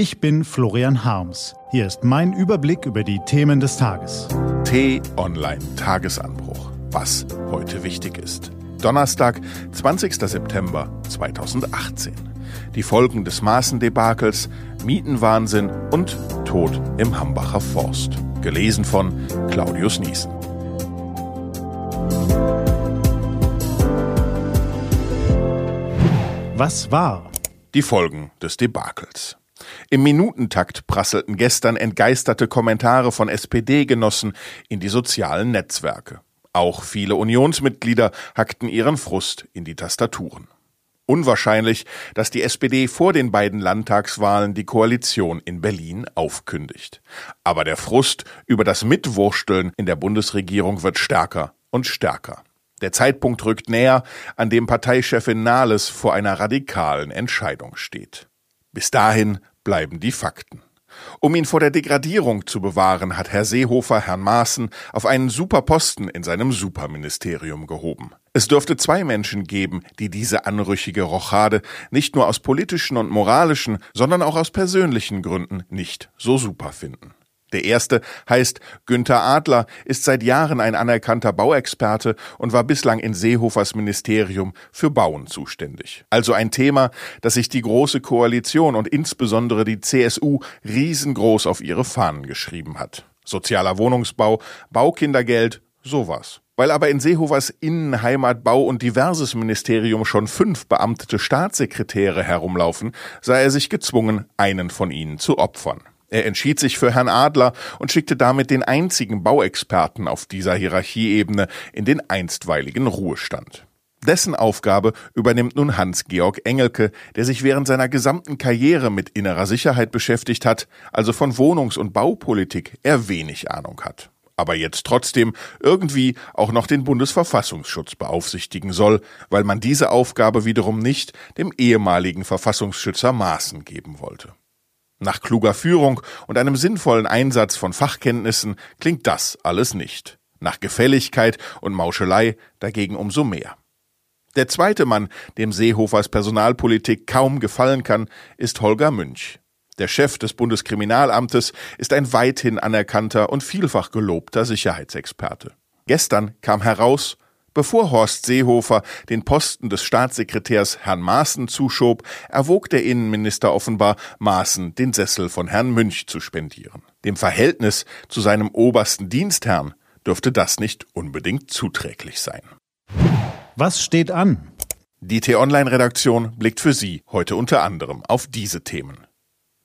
Ich bin Florian Harms. Hier ist mein Überblick über die Themen des Tages. T-Online Tagesanbruch. Was heute wichtig ist. Donnerstag, 20. September 2018. Die Folgen des Maßendebakels, Mietenwahnsinn und Tod im Hambacher Forst. Gelesen von Claudius Niesen. Was war? Die Folgen des Debakels. Im Minutentakt prasselten gestern entgeisterte Kommentare von SPD-Genossen in die sozialen Netzwerke. Auch viele Unionsmitglieder hackten ihren Frust in die Tastaturen. Unwahrscheinlich, dass die SPD vor den beiden Landtagswahlen die Koalition in Berlin aufkündigt. Aber der Frust über das Mitwursteln in der Bundesregierung wird stärker und stärker. Der Zeitpunkt rückt näher, an dem Parteichefin Nahles vor einer radikalen Entscheidung steht. Bis dahin bleiben die Fakten. Um ihn vor der Degradierung zu bewahren, hat Herr Seehofer Herrn Maaßen auf einen Superposten in seinem Superministerium gehoben. Es dürfte zwei Menschen geben, die diese anrüchige Rochade nicht nur aus politischen und moralischen, sondern auch aus persönlichen Gründen nicht so super finden. Der erste heißt Günther Adler, ist seit Jahren ein anerkannter Bauexperte und war bislang in Seehofers Ministerium für Bauen zuständig. Also ein Thema, das sich die Große Koalition und insbesondere die CSU riesengroß auf ihre Fahnen geschrieben hat. Sozialer Wohnungsbau, Baukindergeld, sowas. Weil aber in Seehofers Innen, Heimat, Bau und diverses Ministerium schon fünf beamtete Staatssekretäre herumlaufen, sah er sich gezwungen, einen von ihnen zu opfern. Er entschied sich für Herrn Adler und schickte damit den einzigen Bauexperten auf dieser Hierarchieebene in den einstweiligen Ruhestand. Dessen Aufgabe übernimmt nun Hans-Georg Engelke, der sich während seiner gesamten Karriere mit innerer Sicherheit beschäftigt hat, also von Wohnungs- und Baupolitik eher wenig Ahnung hat. Aber jetzt trotzdem irgendwie auch noch den Bundesverfassungsschutz beaufsichtigen soll, weil man diese Aufgabe wiederum nicht dem ehemaligen Verfassungsschützer Maaßen geben wollte. Nach kluger Führung und einem sinnvollen Einsatz von Fachkenntnissen klingt das alles nicht. Nach Gefälligkeit und Mauschelei dagegen umso mehr. Der zweite Mann, dem Seehofers Personalpolitik kaum gefallen kann, ist Holger Münch. Der Chef des Bundeskriminalamtes ist ein weithin anerkannter und vielfach gelobter Sicherheitsexperte. Gestern kam heraus, Bevor Horst Seehofer den Posten des Staatssekretärs Herrn Maaßen zuschob, erwog der Innenminister offenbar, Maaßen den Sessel von Herrn Münch zu spendieren. Dem Verhältnis zu seinem obersten Dienstherrn dürfte das nicht unbedingt zuträglich sein. Was steht an? Die T-Online-Redaktion blickt für Sie heute unter anderem auf diese Themen.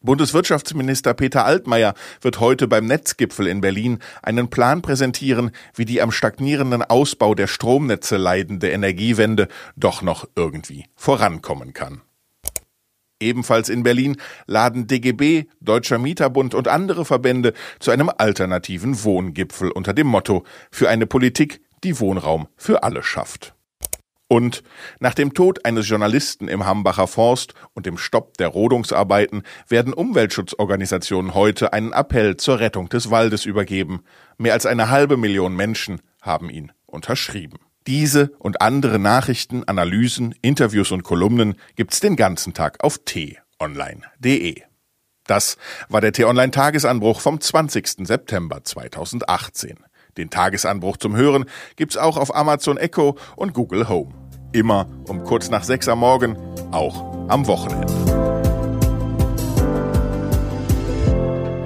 Bundeswirtschaftsminister Peter Altmaier wird heute beim Netzgipfel in Berlin einen Plan präsentieren, wie die am stagnierenden Ausbau der Stromnetze leidende Energiewende doch noch irgendwie vorankommen kann. Ebenfalls in Berlin laden DGB, Deutscher Mieterbund und andere Verbände zu einem alternativen Wohngipfel unter dem Motto für eine Politik, die Wohnraum für alle schafft. Und nach dem Tod eines Journalisten im Hambacher Forst und dem Stopp der Rodungsarbeiten werden Umweltschutzorganisationen heute einen Appell zur Rettung des Waldes übergeben. Mehr als eine halbe Million Menschen haben ihn unterschrieben. Diese und andere Nachrichten, Analysen, Interviews und Kolumnen gibt's den ganzen Tag auf t-online.de. Das war der T-Online Tagesanbruch vom 20. September 2018. Den Tagesanbruch zum Hören gibt's auch auf Amazon Echo und Google Home. Immer um kurz nach sechs am Morgen, auch am Wochenende.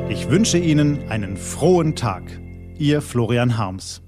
Ich wünsche Ihnen einen frohen Tag. Ihr Florian Harms.